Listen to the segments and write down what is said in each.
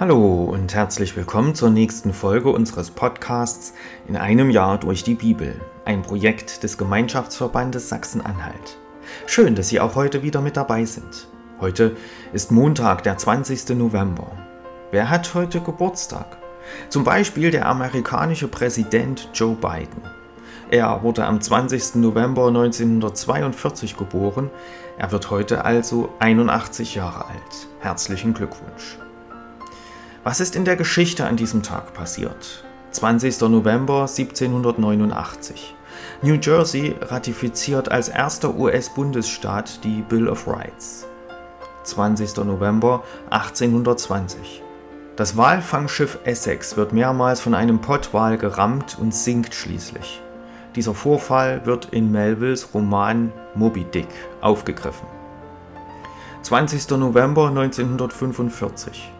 Hallo und herzlich willkommen zur nächsten Folge unseres Podcasts In einem Jahr durch die Bibel, ein Projekt des Gemeinschaftsverbandes Sachsen-Anhalt. Schön, dass Sie auch heute wieder mit dabei sind. Heute ist Montag, der 20. November. Wer hat heute Geburtstag? Zum Beispiel der amerikanische Präsident Joe Biden. Er wurde am 20. November 1942 geboren. Er wird heute also 81 Jahre alt. Herzlichen Glückwunsch. Was ist in der Geschichte an diesem Tag passiert? 20. November 1789. New Jersey ratifiziert als erster US-Bundesstaat die Bill of Rights. 20. November 1820. Das Walfangschiff Essex wird mehrmals von einem Pottwal gerammt und sinkt schließlich. Dieser Vorfall wird in Melvilles Roman Moby Dick aufgegriffen. 20. November 1945.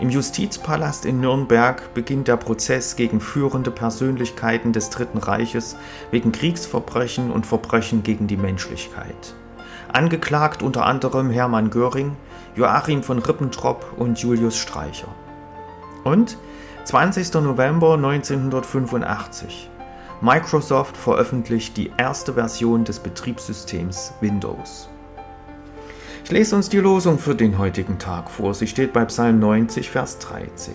Im Justizpalast in Nürnberg beginnt der Prozess gegen führende Persönlichkeiten des Dritten Reiches wegen Kriegsverbrechen und Verbrechen gegen die Menschlichkeit. Angeklagt unter anderem Hermann Göring, Joachim von Ribbentrop und Julius Streicher. Und 20. November 1985. Microsoft veröffentlicht die erste Version des Betriebssystems Windows. Ich lese uns die Losung für den heutigen Tag vor. Sie steht bei Psalm 90, Vers 13.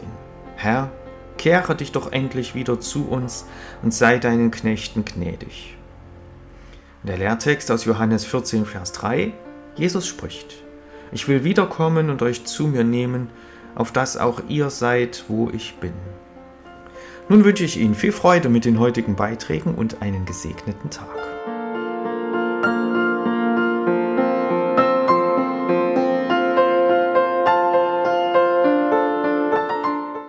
Herr, kehre dich doch endlich wieder zu uns und sei deinen Knechten gnädig. Der Lehrtext aus Johannes 14, Vers 3. Jesus spricht, ich will wiederkommen und euch zu mir nehmen, auf dass auch ihr seid, wo ich bin. Nun wünsche ich Ihnen viel Freude mit den heutigen Beiträgen und einen gesegneten Tag.